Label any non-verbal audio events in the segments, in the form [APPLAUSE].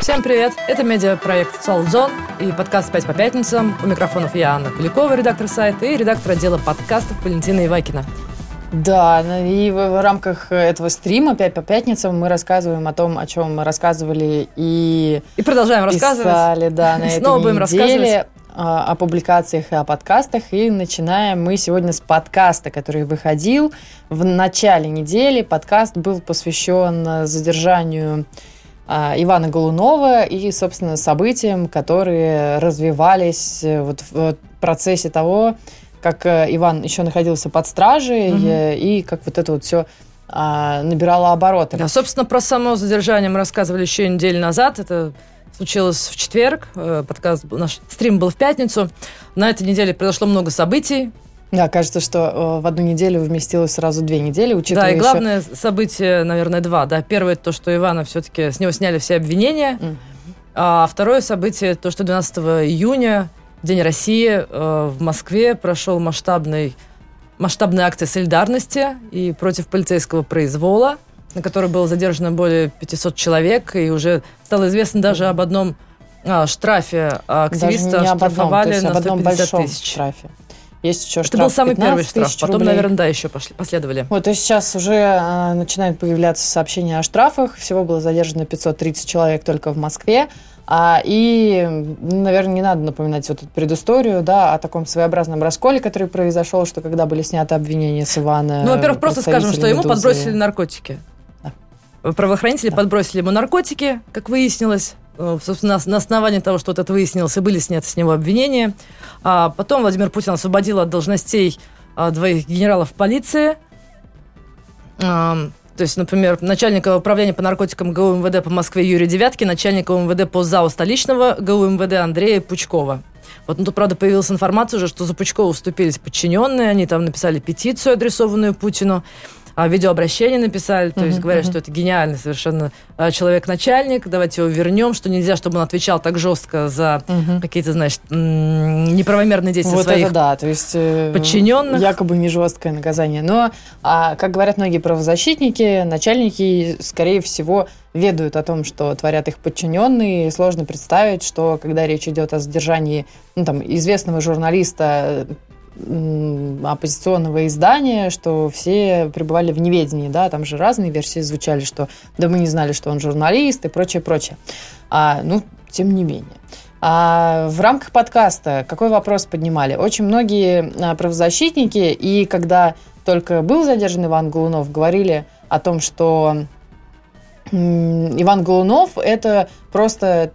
Всем привет! Это медиапроект «Солзон» и подкаст «5 по пятницам». У микрофонов я, Анна Куликова, редактор сайта, и редактор отдела подкастов Валентина Ивакина. Да, ну и в, рамках этого стрима «5 по пятницам» мы рассказываем о том, о чем мы рассказывали и... И продолжаем рассказывать. Писали, да, на этой Снова будем рассказывать о публикациях и о подкастах. И начинаем мы сегодня с подкаста, который выходил в начале недели. Подкаст был посвящен задержанию а, Ивана Голунова и, собственно, событиям, которые развивались э, вот в процессе того, как э, Иван еще находился под стражей угу. и как вот это вот все а, набирало обороты. Да, собственно, про само задержание мы рассказывали еще неделю назад. Это случилось в четверг. Э, подкаст, наш стрим был в пятницу. На этой неделе произошло много событий. Да, кажется, что э, в одну неделю вместилось сразу две недели, учитывая Да, и главное еще... событие, наверное, два. Да, первое то, что Ивана все-таки с него сняли все обвинения. Mm. А второе событие то, что 12 июня, День России, э, в Москве прошел масштабный масштабная акция солидарности и против полицейского произвола, на которой было задержано более 500 человек, и уже стало известно даже об одном а, штрафе активиста даже не штрафовали одном, на 150 тысяч. Штрафе. Есть еще Это был самый первый штраф, потом, рублей. наверное, да, еще пошли, последовали. Вот, то есть сейчас уже э, начинают появляться сообщения о штрафах. Всего было задержано 530 человек только в Москве. А, и, наверное, не надо напоминать вот эту предысторию, да, о таком своеобразном расколе, который произошел, что когда были сняты обвинения с Ивана... Ну, во-первых, просто скажем, что ему подбросили наркотики. Правоохранители подбросили ему наркотики, как выяснилось. Э, собственно, на основании того, что вот это выяснилось, и были сняты с него обвинения. А потом Владимир Путин освободил от должностей а, двоих генералов полиции. То есть, например, начальника управления по наркотикам ГУ МВД по Москве Юрия Девятки, начальника МВД по ЗАО столичного ГУ МВД Андрея Пучкова. Вот, ну, тут, правда, появилась информация уже, что за Пучкова вступились подчиненные, они там написали петицию, адресованную Путину видеообращение написали, то uh-huh, есть говорят, uh-huh. что это гениальный совершенно а, человек-начальник, давайте его вернем, что нельзя, чтобы он отвечал так жестко за uh-huh. какие-то, значит, неправомерные действия вот своих это да, то есть э, подчиненных. Якобы не жесткое наказание. Но, а, как говорят многие правозащитники, начальники, скорее всего, ведают о том, что творят их подчиненные. И сложно представить, что когда речь идет о задержании ну, там, известного журналиста, оппозиционного издания, что все пребывали в неведении, да, там же разные версии звучали, что да мы не знали, что он журналист и прочее, прочее. А, ну, тем не менее. А в рамках подкаста какой вопрос поднимали? Очень многие а, правозащитники, и когда только был задержан Иван Голунов, говорили о том, что Иван Голунов это просто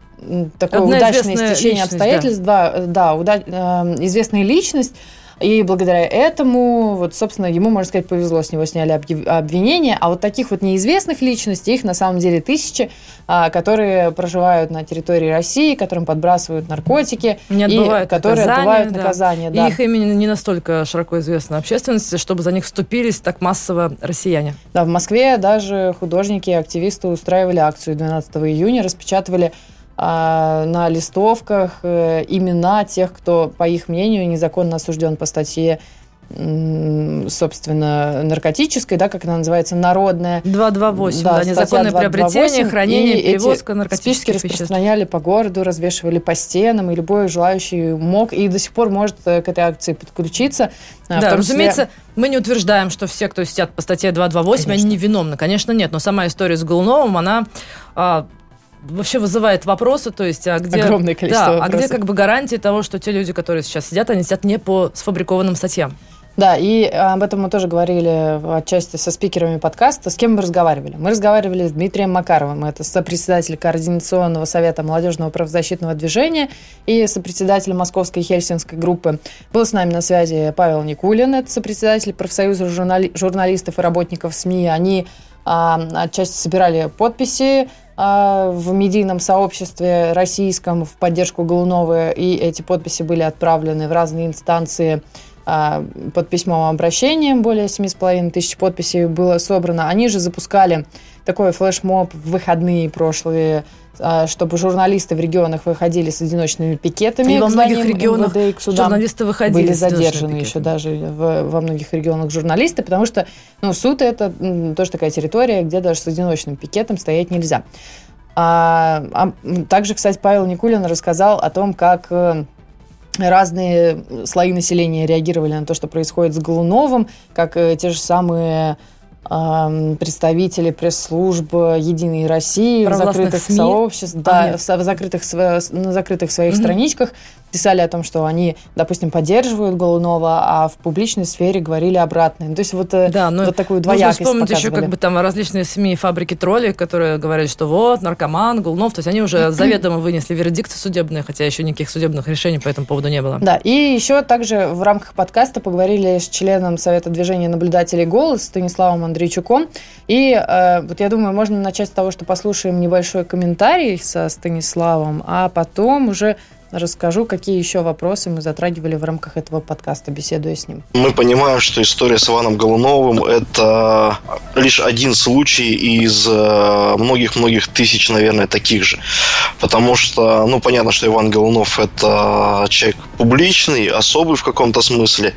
такое Одна удачное стечение обстоятельств, да, да, да уда- э, известная личность, и благодаря этому, вот, собственно, ему, можно сказать, повезло, с него сняли обвинения. А вот таких вот неизвестных личностей, их на самом деле тысячи, а, которые проживают на территории России, которым подбрасывают наркотики, не отбывают и которые наказание, отбывают да. наказание. Да. И их имя не настолько широко известно общественности, чтобы за них вступились так массово россияне. Да, в Москве даже художники и активисты устраивали акцию 12 июня, распечатывали а, на листовках э, имена тех, кто, по их мнению, незаконно осужден по статье собственно, наркотической, да, как она называется, народная. 228, да, да незаконное 228, приобретение, хранение, и перевозка наркотических веществ. распространяли по городу, развешивали по стенам, и любой желающий мог и до сих пор может э, к этой акции подключиться. А, да, разумеется, числе... мы не утверждаем, что все, кто сидят по статье 228, Конечно. они невиновны. Конечно, нет, но сама история с Голуновым, она а, вообще вызывает вопросы, то есть, а где... Огромное количество да, вопросов. А где как бы гарантии того, что те люди, которые сейчас сидят, они сидят не по сфабрикованным статьям? Да, и об этом мы тоже говорили отчасти со спикерами подкаста. С кем мы разговаривали? Мы разговаривали с Дмитрием Макаровым, это сопредседатель Координационного совета молодежного правозащитного движения и сопредседатель Московской Хельсинской группы. Был с нами на связи Павел Никулин, это сопредседатель профсоюза журнали... журналистов и работников СМИ. Они а, отчасти собирали подписи в медийном сообществе российском в поддержку Голунова, и эти подписи были отправлены в разные инстанции. а, под письмом обращением, более 7,5 тысяч подписей было собрано. Они же запускали такой флешмоб в выходные прошлые, а, чтобы журналисты в регионах выходили с одиночными пикетами. И во многих регионах МВД, журналисты выходили Были задержаны еще даже в, во многих регионах журналисты, потому что ну, суд это тоже такая территория, где даже с одиночным пикетом стоять нельзя. А, а, также, кстати, Павел Никулин рассказал о том, как э, разные слои населения реагировали на то, что происходит с Голуновым, как э, те же самые представители пресс-службы Единой России в закрытых СМИ. сообществах, да, в закрытых, на закрытых своих mm-hmm. страничках писали о том, что они, допустим, поддерживают Голунова, а в публичной сфере говорили обратное. Ну, то есть вот, э, да, но вот такую двоякость Можно вспомнить показывали. еще как бы там различные СМИ, фабрики троллей, которые говорят, что вот, наркоман, Голунов, то есть они уже [CLEARS THROAT] заведомо вынесли вердикты судебные, хотя еще никаких судебных решений по этому поводу не было. Да, и еще также в рамках подкаста поговорили с членом Совета движения наблюдателей «Голос» Станиславом Андрейчуком. И э, вот я думаю, можно начать с того, что послушаем небольшой комментарий со Станиславом, а потом уже расскажу, какие еще вопросы мы затрагивали в рамках этого подкаста, беседуя с ним. Мы понимаем, что история с Иваном Голуновым – это лишь один случай из э, многих-многих тысяч, наверное, таких же. Потому что, ну, понятно, что Иван Голунов – это человек публичный, особый в каком-то смысле.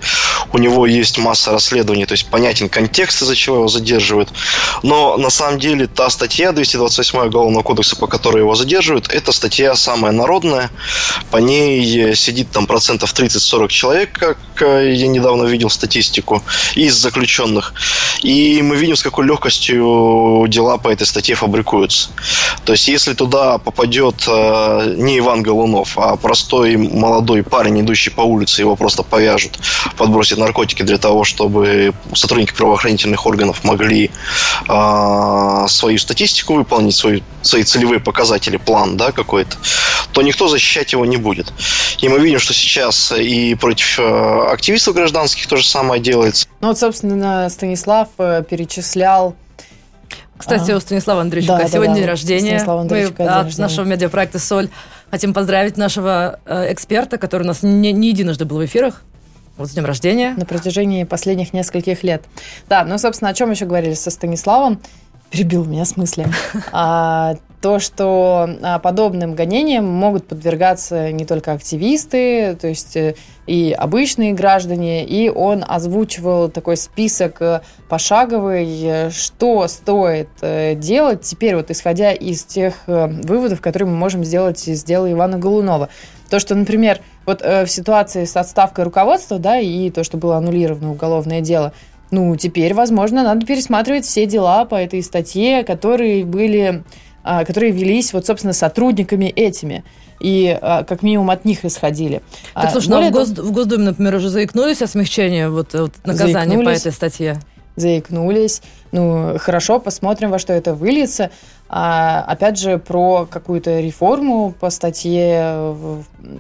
У него есть масса расследований, то есть понятен контекст, из-за чего его задерживают. Но на самом деле та статья 228 Уголовного кодекса, по которой его задерживают, это статья самая народная, по ней сидит там процентов 30-40 человек, как э, я недавно видел статистику, из заключенных. И мы видим, с какой легкостью дела по этой статье фабрикуются. То есть, если туда попадет э, не Иван Голунов, а простой молодой парень, идущий по улице, его просто повяжут, подбросят наркотики для того, чтобы сотрудники правоохранительных органов могли э, свою статистику выполнить, свои, свои целевые показатели, план да, какой-то, то никто защищать его не будет. И мы видим, что сейчас и против э, активистов гражданских то же самое делается. Ну вот, собственно, Станислав э, перечислял кстати, у Станислава Андреевича да, сегодня да, день рождения. Мы от рождения. нашего медиапроекта «Соль» хотим поздравить нашего э, эксперта, который у нас не, не единожды был в эфирах. Вот с днем рождения. На протяжении последних нескольких лет. Да, ну, собственно, о чем еще говорили со Станиславом? Перебил меня в смысле. [LAUGHS] А, то, что а, подобным гонениям могут подвергаться не только активисты, то есть э, и обычные граждане, и он озвучивал такой список э, пошаговый, э, что стоит делать теперь, вот исходя из тех выводов, которые мы можем сделать из дела Ивана Голунова. То, что, например, вот в ситуации с отставкой руководства, да, и то, что было аннулировано уголовное дело, ну, теперь, возможно, надо пересматривать все дела по этой статье, которые были которые велись вот, собственно, сотрудниками этими и а, как минимум от них исходили. Так, а, слушай, ну, в, Гос, в Госдуме, например, уже заикнулись о смягчении вот, вот наказания по этой статье? Заикнулись. Ну, хорошо, посмотрим, во что это выльется. А, опять же, про какую-то реформу по статье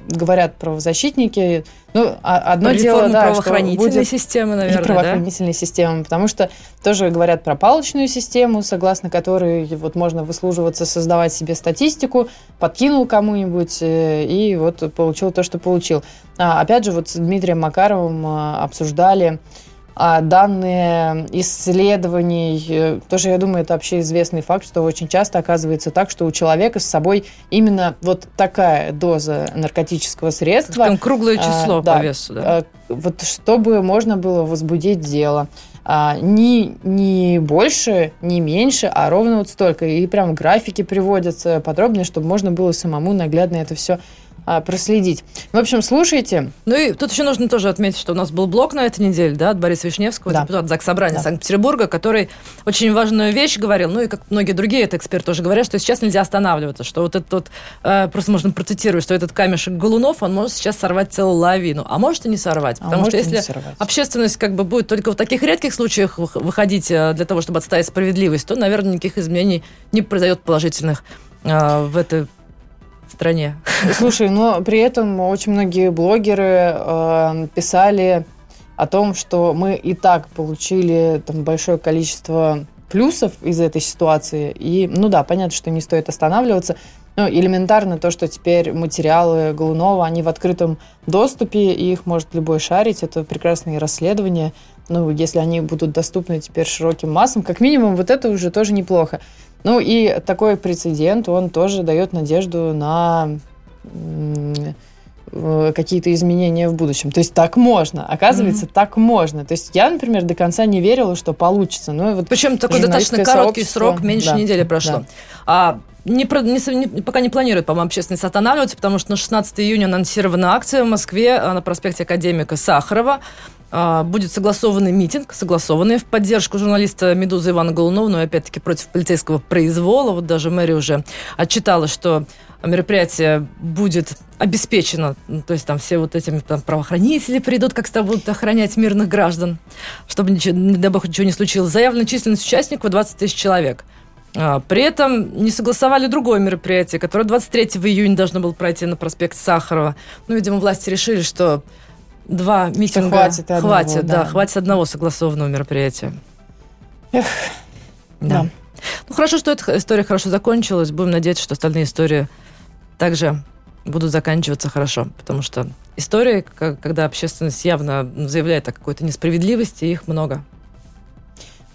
говорят правозащитники. Ну, а, одно Реформу дело, да, правоохранительной будет... системы, наверное, и правоохранительной да? системы, потому что тоже говорят про палочную систему, согласно которой вот можно выслуживаться, создавать себе статистику, подкинул кому-нибудь э, и вот получил то, что получил. А, опять же, вот с Дмитрием Макаровым а, обсуждали данные исследований, э, тоже, я думаю, это вообще известный факт, что очень часто оказывается так, что у человека с собой именно вот такая доза наркотического средства. Там круглое а, число а, по весу, да. А, вот чтобы можно было возбудить дело. А, не, не больше, не меньше, а ровно вот столько. И прям графики приводятся подробнее, чтобы можно было самому наглядно это все а, проследить. В общем, слушайте. Ну и тут еще нужно тоже отметить, что у нас был блок на этой неделе, да, от Бориса Вишневского, да. депутата ЗАГС Собрания да. Санкт-Петербурга, который очень важную вещь говорил, ну и как многие другие это эксперты тоже говорят, что сейчас нельзя останавливаться, что вот этот вот, э, просто можно процитировать, что этот камешек Голунов, он может сейчас сорвать целую лавину, а может и не сорвать. А потому что если общественность как бы будет только в таких редких случаях выходить э, для того, чтобы отставить справедливость, то, наверное, никаких изменений не произойдет положительных э, в этой стране. Слушай, но при этом очень многие блогеры э, писали о том, что мы и так получили там большое количество плюсов из этой ситуации. И, ну да, понятно, что не стоит останавливаться. Ну, элементарно то, что теперь материалы Голунова, они в открытом доступе, и их может любой шарить. Это прекрасные расследования. Ну, если они будут доступны теперь широким массам, как минимум, вот это уже тоже неплохо. Ну, и такой прецедент, он тоже дает надежду на Э, какие-то изменения в будущем. То есть так можно. Оказывается, mm-hmm. так можно. То есть я, например, до конца не верила, что получится. Ну, вот Причем такой достаточно короткий срок, меньше да, недели прошло. Да. А не, не, пока не планируют, по-моему, общественность останавливаться, потому что на 16 июня анонсирована акция в Москве а, на проспекте Академика Сахарова. А, будет согласованный митинг, согласованный в поддержку журналиста «Медузы» Ивана Голунова, но опять-таки против полицейского произвола. Вот даже мэрия уже отчитала, что мероприятие будет обеспечено, ну, то есть там все вот эти там, правоохранители придут, как то будут охранять мирных граждан, чтобы ничего, не дай бог, ничего не случилось. Заявлена численность участников 20 тысяч человек. А, при этом не согласовали другое мероприятие, которое 23 июня должно было пройти на проспект Сахарова. Ну, видимо, власти решили, что два митинга хватит, одного, хватит да. да, хватит одного согласованного мероприятия. Эх, да. да. Ну, хорошо, что эта история хорошо закончилась. Будем надеяться, что остальные истории также будут заканчиваться хорошо, потому что истории, когда общественность явно заявляет о какой-то несправедливости, их много.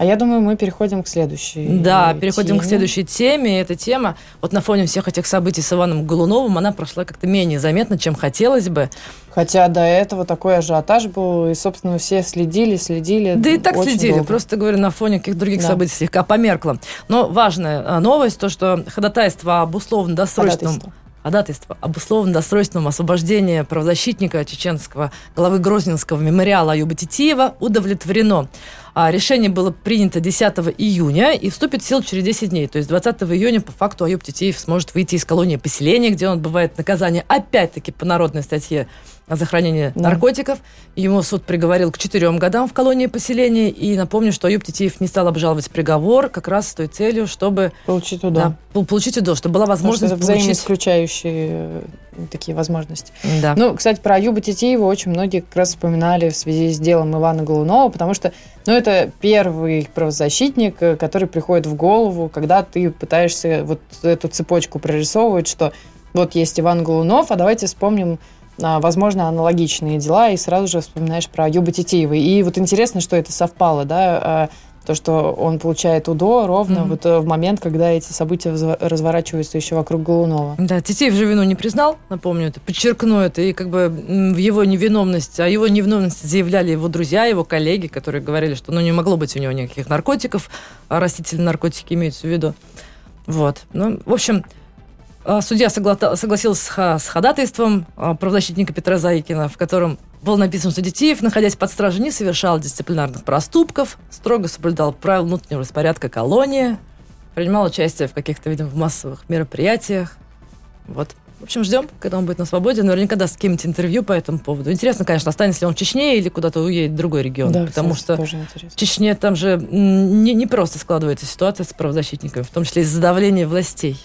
А я думаю, мы переходим к следующей Да, теме. переходим к следующей теме. Эта тема, вот на фоне всех этих событий с Иваном Голуновым, она прошла как-то менее заметно, чем хотелось бы. Хотя до этого такой ажиотаж был, и, собственно, все следили, следили. Да и так следили, долго. просто, говорю, на фоне каких других да. событий слегка померкло. Но важная а, новость, то, что ходатайство об условно-досрочном ходатайство об условно-досрочном освобождении правозащитника чеченского главы Грозненского мемориала Аюба Титиева удовлетворено. А решение было принято 10 июня и вступит в силу через 10 дней. То есть 20 июня по факту Аюб Титиев сможет выйти из колонии поселения, где он отбывает наказание опять-таки по народной статье за хранение да. наркотиков. Ему суд приговорил к четырем годам в колонии поселения. И напомню, что Аюб Титиев не стал обжаловать приговор как раз с той целью, чтобы... Получить УДО. Да, получить УДО, чтобы была возможность Потому что это взаимоисключающие э, такие возможности. Да. Ну, кстати, про Аюба Титиева очень многие как раз вспоминали в связи с делом Ивана Голунова, потому что ну, это первый правозащитник, э, который приходит в голову, когда ты пытаешься вот эту цепочку прорисовывать, что вот есть Иван Голунов, а давайте вспомним возможно, аналогичные дела, и сразу же вспоминаешь про Юба Титиева. И вот интересно, что это совпало, да, а, то, что он получает УДО ровно mm-hmm. вот э, в момент, когда эти события разворачиваются еще вокруг Голунова. Да, Титиев же вину не признал, напомню это, подчеркну это, и как бы в его невиновность, а его невиновность заявляли его друзья, его коллеги, которые говорили, что ну не могло быть у него никаких наркотиков, а растительные наркотики имеются в виду. Вот. Ну, в общем, а, судья согласился с ходатайством а, правозащитника Петра Заикина, в котором было написано, что Детеев, находясь под стражей, не совершал дисциплинарных проступков, строго соблюдал правила внутреннего распорядка колонии, принимал участие в каких-то, видимо, в массовых мероприятиях. Вот. В общем, ждем, когда он будет на свободе. Наверняка даст какие-нибудь интервью по этому поводу. Интересно, конечно, останется ли он в Чечне или куда-то уедет в другой регион. Да, потому что в Чечне там же не, не просто складывается ситуация с правозащитниками, в том числе из-за давления властей.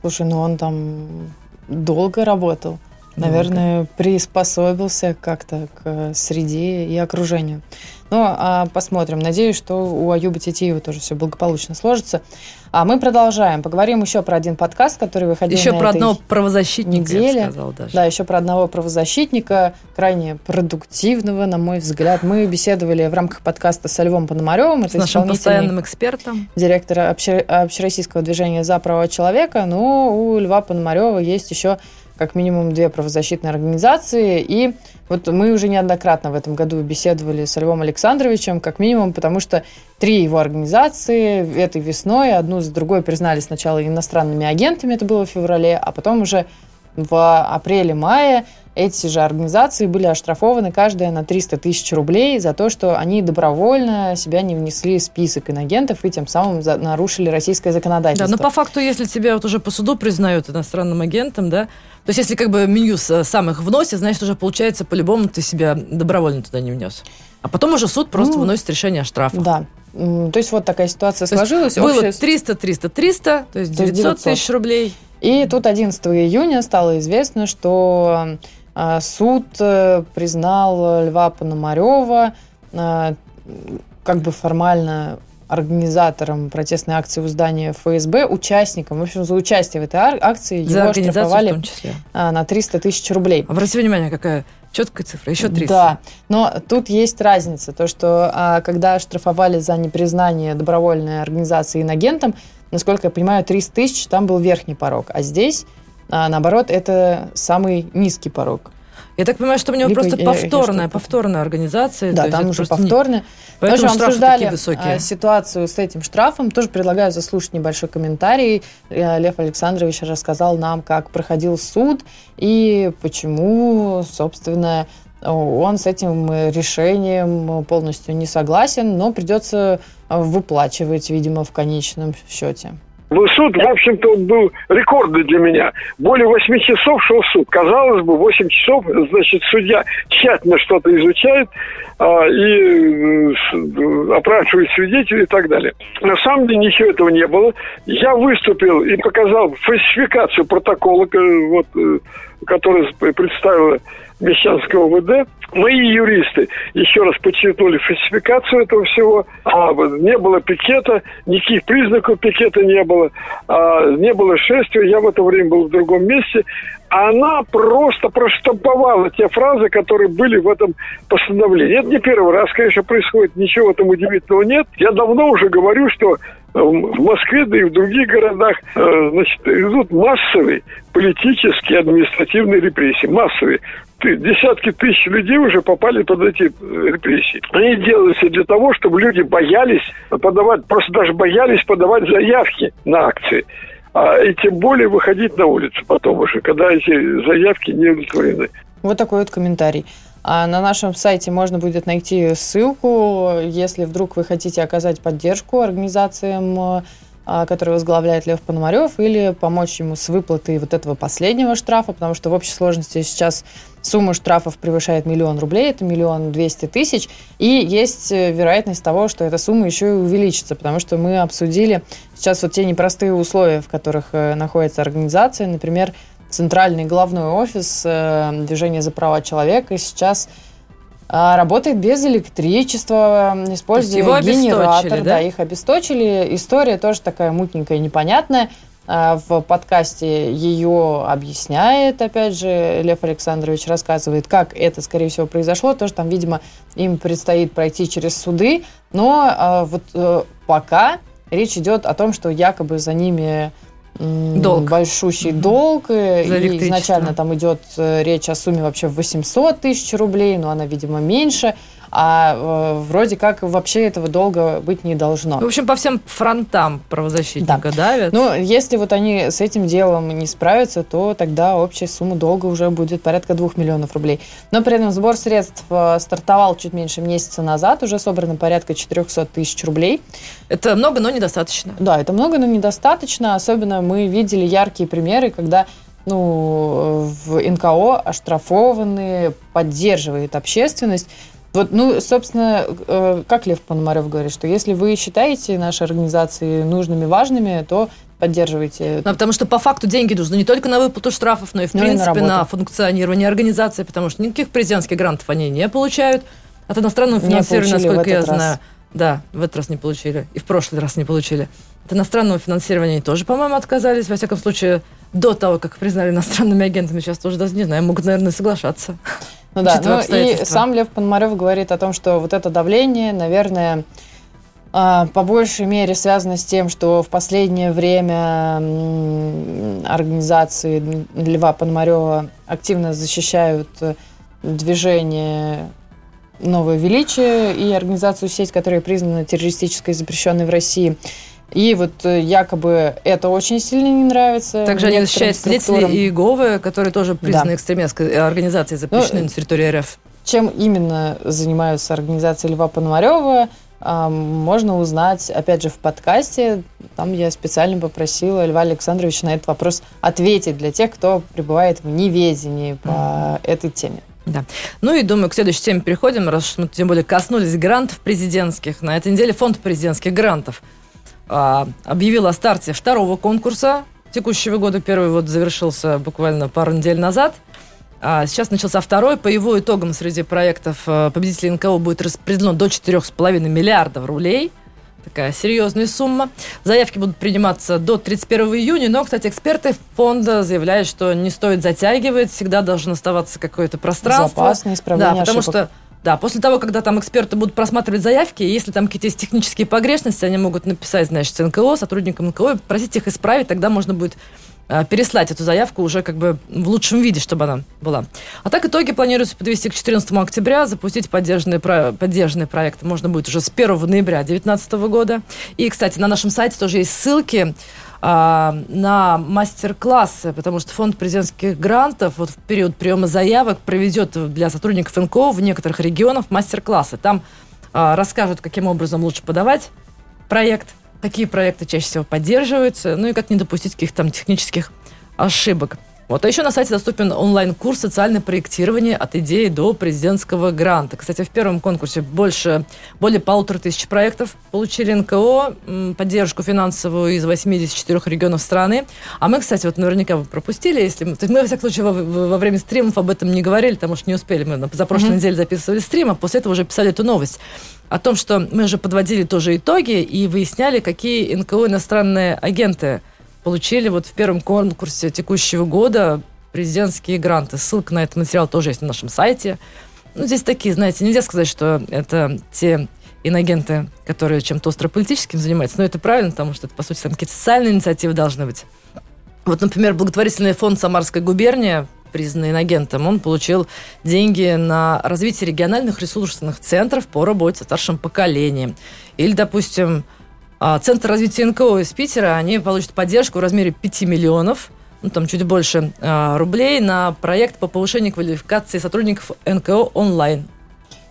Слушай, ну он там долго работал. Наверное, долго. приспособился как-то к среде и окружению. Ну, а посмотрим. Надеюсь, что у Аюба Титиева тоже все благополучно сложится. А мы продолжаем. Поговорим еще про один подкаст, который выходил Еще на про одного правозащитника, неделе. я сказал даже. Да, еще про одного правозащитника, крайне продуктивного, на мой взгляд. Мы беседовали в рамках подкаста со Львом Пономаревым. С нашим постоянным экспертом. Директора общероссийского движения «За права человека». Но у Льва Пономарева есть еще как минимум две правозащитные организации. И вот мы уже неоднократно в этом году беседовали с Львом Александровичем, как минимум, потому что три его организации этой весной одну за другой признали сначала иностранными агентами, это было в феврале, а потом уже в апреле-мае эти же организации были оштрафованы каждая на 300 тысяч рублей за то, что они добровольно себя не внесли в список инагентов и тем самым нарушили российское законодательство. Да, но по факту, если тебя вот уже по суду признают иностранным агентом, да, то есть если как бы Минюс э, сам их вносит, значит уже получается по-любому ты себя добровольно туда не внес. А потом уже суд просто ну, выносит решение о штрафах. Да. То есть вот такая ситуация то сложилась. Было общая... 300, 300, 300, то есть 900, 900 тысяч рублей. И тут 11 июня стало известно, что суд э, признал Льва Пономарева а, как бы формально организатором протестной акции у здания ФСБ, участником, в общем, за участие в этой акции за его штрафовали а, на 300 тысяч рублей. Обратите внимание, какая четкая цифра, еще 300. Да, но тут есть разница, то, что а, когда штрафовали за непризнание добровольной организации инагентом, насколько я понимаю, 300 тысяч, там был верхний порог, а здесь, а, наоборот, это самый низкий порог. Я так понимаю, что у него Либо просто повторная, повторная организация. Да, там уже повторная. Не... Поэтому общем, обсуждали а, ситуацию с этим штрафом. Тоже предлагаю заслушать небольшой комментарий. Э, Лев Александрович рассказал нам, как проходил суд и почему, собственно, он с этим решением полностью не согласен, но придется выплачивать, видимо, в конечном счете. Суд, в общем-то, он был рекордный для меня. Более 8 часов шел суд. Казалось бы, 8 часов, значит, судья тщательно что-то изучает а, и э, опрашивает свидетелей и так далее. На самом деле ничего этого не было. Я выступил и показал фальсификацию протокола, вот, э, который представила Мещанского ОВД. Мои юристы еще раз подчеркнули фальсификацию этого всего. А, не было пикета, никаких признаков пикета не было, а, не было шествия. Я в это время был в другом месте. Она просто проштамповала те фразы, которые были в этом постановлении. Это не первый раз, конечно, происходит. Ничего этом удивительного нет. Я давно уже говорю, что в Москве, да и в других городах, э, значит, идут массовые политические, административные репрессии. Массовые десятки тысяч людей уже попали под эти э, репрессии. Они делаются для того, чтобы люди боялись подавать, просто даже боялись подавать заявки на акции. А, и тем более выходить на улицу потом уже, когда эти заявки не удовлетворены. Вот такой вот комментарий. А на нашем сайте можно будет найти ссылку, если вдруг вы хотите оказать поддержку организациям а, который возглавляет Лев Пономарев, или помочь ему с выплатой вот этого последнего штрафа, потому что в общей сложности сейчас сумма штрафов превышает миллион рублей, это миллион двести тысяч, и есть э, вероятность того, что эта сумма еще и увеличится, потому что мы обсудили сейчас вот те непростые условия, в которых э, находится организация, например, центральный главной офис э, Движения за права человека сейчас а, работает без электричества, используя его генератор. Да? да, их обесточили. История тоже такая мутненькая, непонятная. А, в подкасте ее объясняет, опять же, Лев Александрович рассказывает, как это, скорее всего, произошло. Тоже там, видимо, им предстоит пройти через суды. Но а, вот э, пока речь идет о том, что якобы за ними долг. большущий долг. И изначально там идет э, речь о сумме вообще в 800 тысяч рублей, но она, видимо, меньше а э, вроде как вообще этого долго быть не должно. В общем, по всем фронтам правозащитника да. давят. Ну, если вот они с этим делом не справятся, то тогда общая сумма долга уже будет порядка 2 миллионов рублей. Но при этом сбор средств э, стартовал чуть меньше месяца назад, уже собрано порядка 400 тысяч рублей. Это много, но недостаточно. Да, это много, но недостаточно. Особенно мы видели яркие примеры, когда ну, в НКО оштрафованные поддерживает общественность. Вот, ну, собственно, э, как Лев Пономарев говорит, что если вы считаете наши организации нужными, важными, то поддерживайте. Ну, потому что по факту деньги нужны не только на выплату штрафов, но и, в ну, принципе, и на, на функционирование организации, потому что никаких президентских грантов они не получают. От иностранного финансирования, насколько я раз. знаю. Да, в этот раз не получили. И в прошлый раз не получили. От иностранного финансирования они тоже, по-моему, отказались. Во всяком случае, до того, как признали иностранными агентами. Сейчас тоже даже не знаю, могут, наверное, соглашаться. Ну да, ну и сам Лев Пономарев говорит о том, что вот это давление, наверное, а, по большей мере связано с тем, что в последнее время организации Льва Пономарева активно защищают движение «Новое величие» и организацию «Сеть», которая признана террористической и запрещенной в России. И вот э, якобы это очень сильно не нравится. Также они защищают свидетелей и Иеговы, которые тоже признаны да. экстремистской организацией, запрещенной ну, на территории РФ. Чем именно занимаются организации Льва Пономарева, можно узнать, опять же, в подкасте. Там я специально попросила Льва Александровича на этот вопрос ответить для тех, кто пребывает в неведении по mm-hmm. этой теме. Да. Ну и думаю, к следующей теме переходим, раз мы тем более коснулись грантов президентских. На этой неделе фонд президентских грантов – а, объявил о старте второго конкурса текущего года. Первый вот завершился буквально пару недель назад. А сейчас начался второй. По его итогам среди проектов э, победителей НКО будет распределено до 4,5 миллиардов рублей. такая серьезная сумма. Заявки будут приниматься до 31 июня, но, кстати, эксперты фонда заявляют, что не стоит затягивать, всегда должно оставаться какое-то пространство. Исправление Да, потому ошибок. что да, после того, когда там эксперты будут просматривать заявки, если там какие-то есть технические погрешности, они могут написать, значит, НКО, сотрудникам НКО, просить их исправить, тогда можно будет переслать эту заявку уже как бы в лучшем виде, чтобы она была. А так итоги планируется подвести к 14 октября, запустить поддержанные, про- поддержанные проекты можно будет уже с 1 ноября 2019 года. И, кстати, на нашем сайте тоже есть ссылки а, на мастер-классы, потому что фонд президентских грантов вот в период приема заявок проведет для сотрудников НКО в некоторых регионах мастер-классы. Там а, расскажут, каким образом лучше подавать проект, какие проекты чаще всего поддерживаются, ну и как не допустить каких-то там технических ошибок. Вот. А еще на сайте доступен онлайн-курс «Социальное проектирование от идеи до президентского гранта». Кстати, в первом конкурсе больше, более полутора тысяч проектов получили НКО, поддержку финансовую из 84 регионов страны. А мы, кстати, вот наверняка вы пропустили, если мы... То есть мы, во всяком случае, во, во время стримов об этом не говорили, потому что не успели. Мы за прошлой Мгм. неделе записывали стрим, а после этого уже писали эту новость о том, что мы же подводили тоже итоги и выясняли, какие НКО иностранные агенты получили вот в первом конкурсе текущего года президентские гранты. Ссылка на этот материал тоже есть на нашем сайте. Ну, здесь такие, знаете, нельзя сказать, что это те инагенты, которые чем-то острополитическим занимаются, но это правильно, потому что это, по сути, там какие-то социальные инициативы должны быть. Вот, например, благотворительный фонд Самарской губернии, признанный инагентом, он получил деньги на развитие региональных ресурсных центров по работе со старшим поколением. Или, допустим, Центр развития НКО из Питера, они получат поддержку в размере 5 миллионов, ну, там чуть больше а, рублей, на проект по повышению квалификации сотрудников НКО онлайн.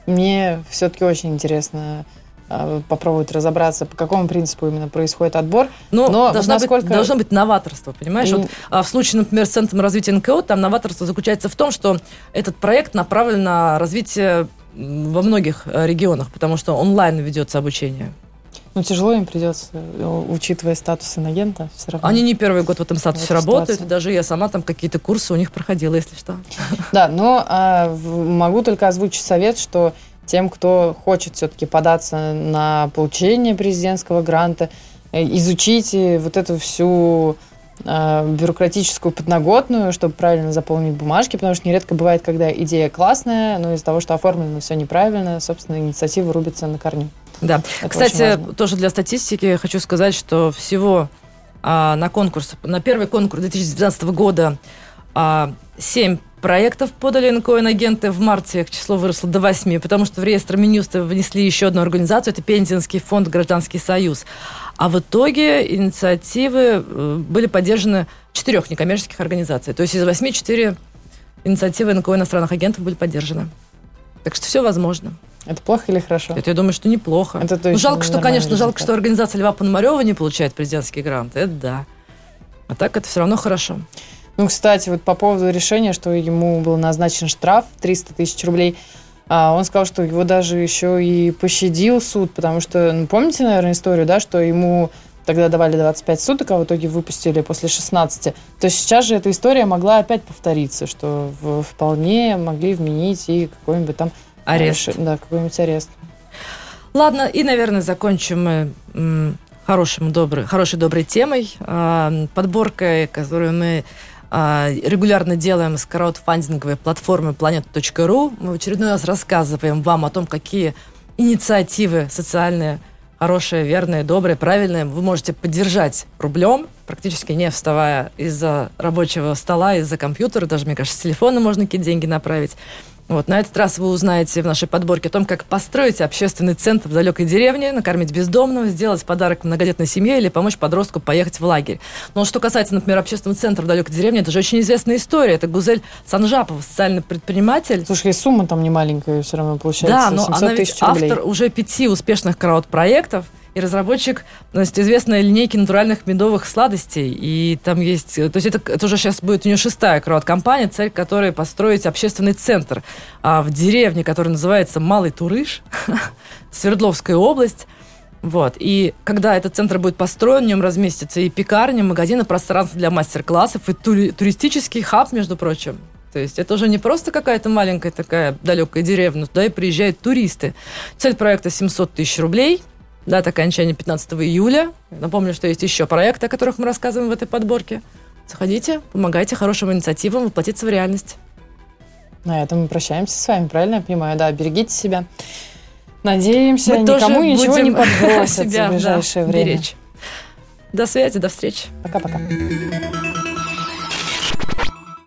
Мне все-таки очень интересно а, попробовать разобраться, по какому принципу именно происходит отбор. Но, Но должна насколько- быть, должно быть новаторство, понимаешь? И- Вот, а в случае, например, с Центром развития НКО, там новаторство заключается в том, что этот проект направлен на развитие во многих э, регионах, потому что онлайн ведется обучение. Ну, тяжело им придется, э, учитывая статус инагента, все равно. Они не первый год в этом статусе этой работают, ситуации. даже я сама там какие-то курсы у них проходила, если что. [LAUGHS] Да, но а, в- могу только озвучить совет, что тем, кто хочет все-таки податься на получение президентского гранта, э, изучите вот эту всю бюрократическую подноготную, чтобы правильно заполнить бумажки, потому что нередко бывает, когда идея классная, но из-за того, что оформлено все неправильно, собственно, инициатива рубится на корню. Да. Это Кстати, тоже для статистики хочу сказать, что всего а, на конкурс, на первый конкурс 2019 года а, 7 проектов подали НКО-агенты. В марте их число выросло до 8, потому что в реестр Минюста внесли еще одну организацию, это Пензенский фонд «Гражданский союз». А в итоге инициативы э, были поддержаны четырех некоммерческих организаций. То есть из восьми четыре инициативы НКО иностранных агентов были поддержаны. Так что все возможно. Это плохо или хорошо? Это, я думаю, что неплохо. Это ну, жалко, что, конечно, жалко, результат. что организация Льва Пономарева не получает президентский грант. Это да. А так это все равно хорошо. Ну, кстати, вот по поводу решения, что ему был назначен штраф 300 тысяч рублей, а, он сказал, что его даже еще и пощадил суд, потому что, ну, помните, наверное, историю, да, что ему тогда давали 25 суток, а в итоге выпустили после 16. То есть сейчас же эта история могла опять повториться, что вполне могли вменить и какой-нибудь там... Арест. ш- Да, какой-нибудь арест. Ладно, и, наверное, закончим мы хорошим, доброй, хорошей, доброй темой, а, подборкой, которую мы а, регулярно делаем с краудфандинговой платформы planet.ru. Мы в очередной раз рассказываем вам о том, какие инициативы социальные, хорошие, верные, добрые, правильные, вы можете поддержать рублем, практически не вставая из-за рабочего стола, из-за компьютера, даже, мне кажется, с телефона можно какие-то деньги направить. Вот, на этот раз вы узнаете в нашей подборке о том, как построить общественный центр в далекой деревне, накормить бездомного, сделать подарок многодетной семье или помочь подростку поехать в лагерь. Но что касается, например, общественного центра в далекой деревне, это же очень известная история. Это Гузель Санжапова, социальный предприниматель. Слушай, и сумма там не маленькая все равно получается. Да, но 700 она ведь тысяч рублей. автор уже пяти успешных крауд-проектов и разработчик значит, известной линейки натуральных медовых сладостей. И там есть... То есть это, это уже сейчас будет у нее шестая крауд-компания, цель которой построить общественный центр а, в деревне, которая называется Малый Турыш, [LAUGHS] Свердловская область. Вот. И когда этот центр будет построен, в нем разместится и пекарня, магазин, и пространство для мастер-классов, и тури- туристический хаб, между прочим. То есть это уже не просто какая-то маленькая такая далекая деревня, туда и приезжают туристы. Цель проекта 700 тысяч рублей. Дата окончания 15 июля. Напомню, что есть еще проекты, о которых мы рассказываем в этой подборке. Заходите, помогайте хорошим инициативам воплотиться в реальность. На этом мы прощаемся с вами, правильно я понимаю? Да, берегите себя. Надеемся, мы никому ничего не [LAUGHS] подбросят себя, в ближайшее да, время. Беречь. До связи, до встречи. Пока-пока.